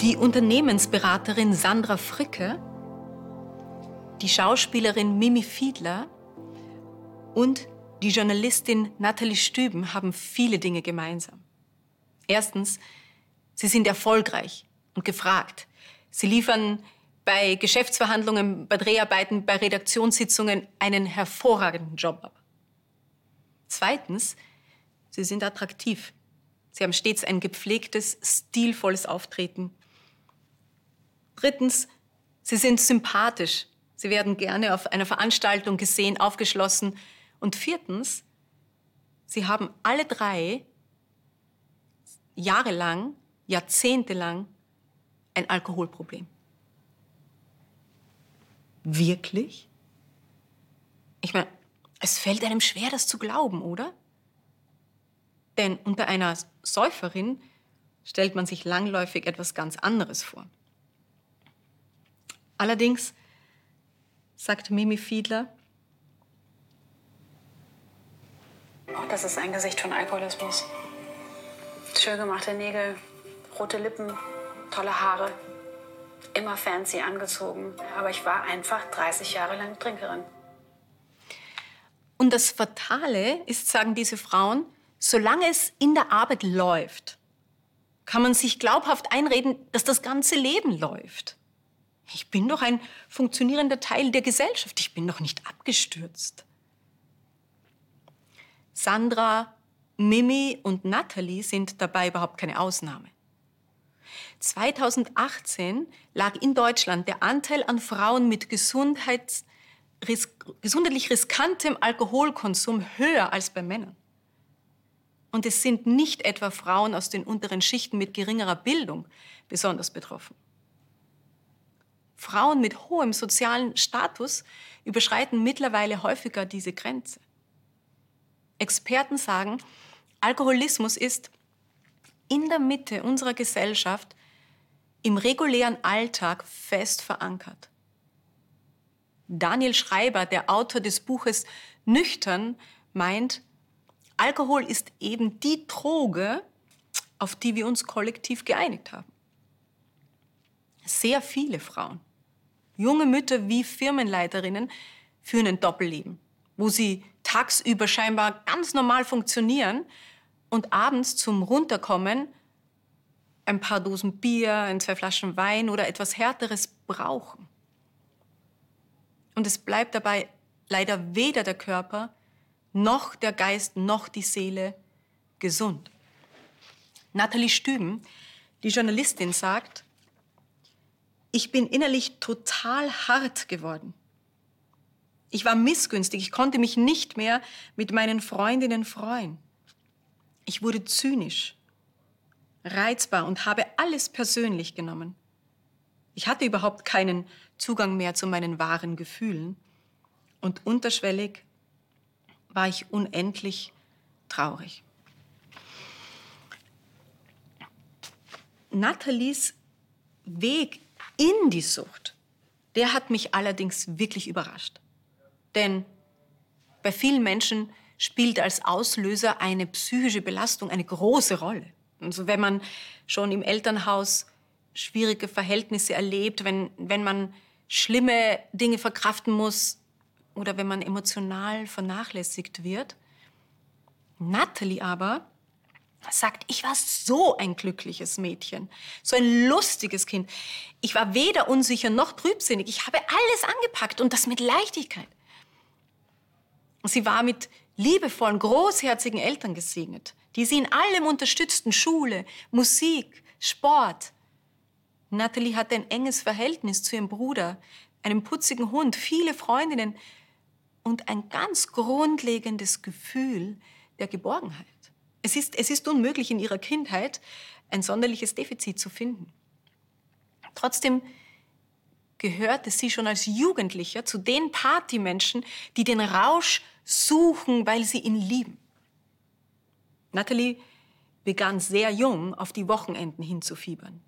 die Unternehmensberaterin Sandra Fricke, die Schauspielerin Mimi Fiedler und die Journalistin Nathalie Stüben haben viele Dinge gemeinsam. Erstens, sie sind erfolgreich und gefragt. Sie liefern bei Geschäftsverhandlungen, bei Dreharbeiten, bei Redaktionssitzungen einen hervorragenden Job ab. Zweitens, sie sind attraktiv. Sie haben stets ein gepflegtes, stilvolles Auftreten. Drittens, sie sind sympathisch. Sie werden gerne auf einer Veranstaltung gesehen, aufgeschlossen. Und viertens, sie haben alle drei jahrelang, jahrzehntelang ein Alkoholproblem. Wirklich? Ich meine, es fällt einem schwer, das zu glauben, oder? Denn unter einer Säuferin stellt man sich langläufig etwas ganz anderes vor. Allerdings, sagt Mimi Fiedler, auch das ist ein Gesicht von Alkoholismus. Schön gemachte Nägel, rote Lippen, tolle Haare, immer fancy angezogen. Aber ich war einfach 30 Jahre lang Trinkerin. Und das Fatale ist, sagen diese Frauen, solange es in der Arbeit läuft, kann man sich glaubhaft einreden, dass das ganze Leben läuft. Ich bin doch ein funktionierender Teil der Gesellschaft. Ich bin doch nicht abgestürzt. Sandra, Mimi und Natalie sind dabei überhaupt keine Ausnahme. 2018 lag in Deutschland der Anteil an Frauen mit Gesundheits ris gesundheitlich riskantem Alkoholkonsum höher als bei Männern. Und es sind nicht etwa Frauen aus den unteren Schichten mit geringerer Bildung besonders betroffen. Frauen mit hohem sozialen Status überschreiten mittlerweile häufiger diese Grenze. Experten sagen, Alkoholismus ist in der Mitte unserer Gesellschaft im regulären Alltag fest verankert. Daniel Schreiber, der Autor des Buches Nüchtern, meint, Alkohol ist eben die Droge, auf die wir uns kollektiv geeinigt haben. Sehr viele Frauen, junge Mütter wie Firmenleiterinnen, führen ein Doppelleben, wo sie tagsüber scheinbar ganz normal funktionieren und abends zum Runterkommen ein paar Dosen Bier, ein, zwei Flaschen Wein oder etwas Härteres brauchen. Und es bleibt dabei leider weder der Körper noch der Geist noch die Seele gesund. Nathalie Stüben, die Journalistin, sagt, ich bin innerlich total hart geworden. Ich war missgünstig, ich konnte mich nicht mehr mit meinen Freundinnen freuen. Ich wurde zynisch, reizbar und habe alles persönlich genommen. Ich hatte überhaupt keinen Zugang mehr zu meinen wahren Gefühlen und unterschwellig war ich unendlich traurig. Nathalies Weg in die Sucht, der hat mich allerdings wirklich überrascht. Denn bei vielen Menschen spielt als Auslöser eine psychische Belastung eine große Rolle. Also wenn man schon im Elternhaus schwierige Verhältnisse erlebt, wenn, wenn man schlimme Dinge verkraften muss oder wenn man emotional vernachlässigt wird. Natalie aber sagt, ich war so ein glückliches Mädchen, so ein lustiges Kind. Ich war weder unsicher noch trübsinnig. Ich habe alles angepackt und das mit Leichtigkeit. Sie war mit liebevollen, großherzigen Eltern gesegnet, die sie in allem unterstützten, Schule, Musik, Sport. Natalie hatte ein enges Verhältnis zu ihrem Bruder, einem putzigen Hund, viele Freundinnen und ein ganz grundlegendes Gefühl der Geborgenheit. Es ist, es ist unmöglich, in ihrer Kindheit ein sonderliches Defizit zu finden. Trotzdem gehörte sie schon als Jugendlicher zu den Partymenschen, die den Rausch suchen, weil sie ihn lieben. Natalie begann sehr jung auf die Wochenenden hinzufiebern.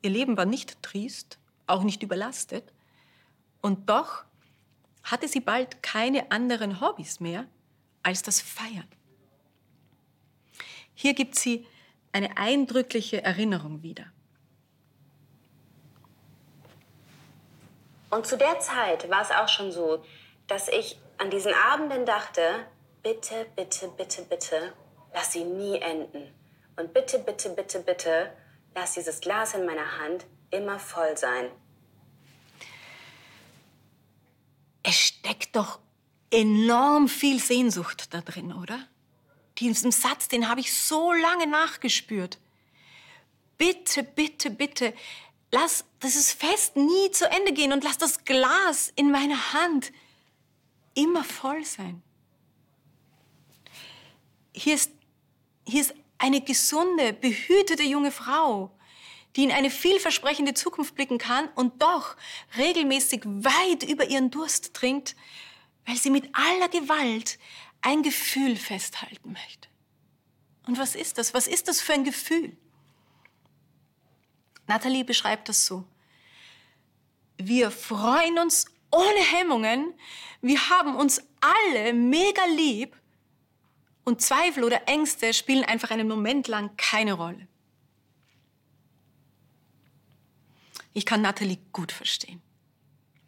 Ihr Leben war nicht triest, auch nicht überlastet. Und doch hatte sie bald keine anderen Hobbys mehr als das Feiern. Hier gibt sie eine eindrückliche Erinnerung wieder. Und zu der Zeit war es auch schon so, dass ich an diesen Abenden dachte, bitte, bitte, bitte, bitte, lass sie nie enden. Und bitte, bitte, bitte, bitte, lass dieses Glas in meiner Hand immer voll sein. Steckt doch enorm viel Sehnsucht da drin, oder? Diesen Satz, den habe ich so lange nachgespürt. Bitte, bitte, bitte, lass dieses Fest nie zu Ende gehen und lass das Glas in meiner Hand immer voll sein. Hier ist, hier ist eine gesunde, behütete junge Frau, die in eine vielversprechende Zukunft blicken kann und doch regelmäßig weit über ihren Durst trinkt, weil sie mit aller Gewalt ein Gefühl festhalten möchte. Und was ist das? Was ist das für ein Gefühl? Nathalie beschreibt das so. Wir freuen uns ohne Hemmungen. Wir haben uns alle mega lieb. Und Zweifel oder Ängste spielen einfach einen Moment lang keine Rolle. Ich kann Nathalie gut verstehen.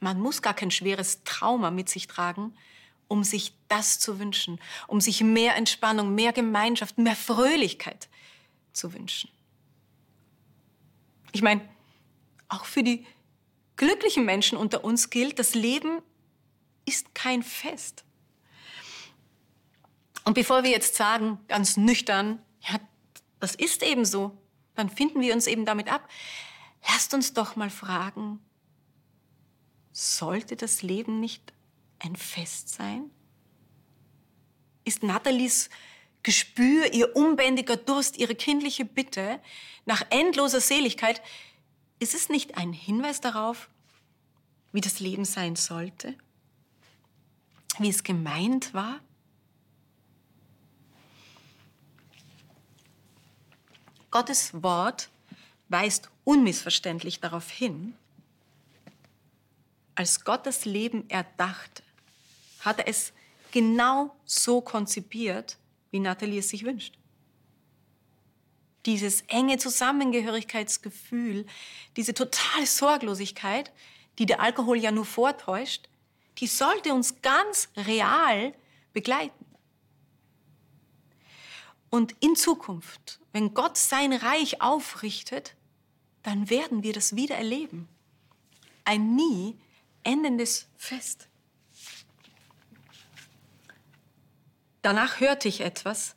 Man muss gar kein schweres Trauma mit sich tragen, um sich das zu wünschen, um sich mehr Entspannung, mehr Gemeinschaft, mehr Fröhlichkeit zu wünschen. Ich meine, auch für die glücklichen Menschen unter uns gilt, das Leben ist kein Fest. Und bevor wir jetzt sagen, ganz nüchtern, ja, das ist eben so, dann finden wir uns eben damit ab. Lasst uns doch mal fragen, sollte das Leben nicht ein Fest sein? Ist Nathalies Gespür, ihr unbändiger Durst, ihre kindliche Bitte nach endloser Seligkeit, ist es nicht ein Hinweis darauf, wie das Leben sein sollte? Wie es gemeint war? Gottes Wort weist unmissverständlich darauf hin, als Gott das Leben erdachte, hat er es genau so konzipiert, wie Nathalie es sich wünscht. Dieses enge Zusammengehörigkeitsgefühl, diese totale Sorglosigkeit, die der Alkohol ja nur vortäuscht, die sollte uns ganz real begleiten. Und in Zukunft, wenn Gott sein Reich aufrichtet, dann werden wir das wieder erleben. Ein nie endendes Fest. Danach hörte ich etwas.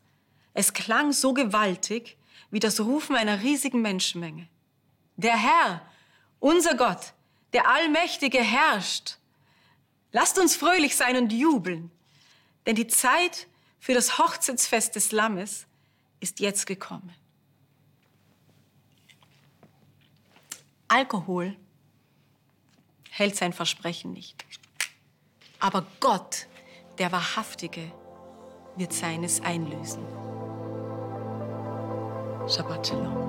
Es klang so gewaltig wie das Rufen einer riesigen Menschenmenge. Der Herr, unser Gott, der Allmächtige herrscht. Lasst uns fröhlich sein und jubeln, denn die Zeit für das Hochzeitsfest des Lammes ist jetzt gekommen. Alkohol hält sein Versprechen nicht. Aber Gott, der Wahrhaftige, wird seines einlösen. Shabbat Shalom.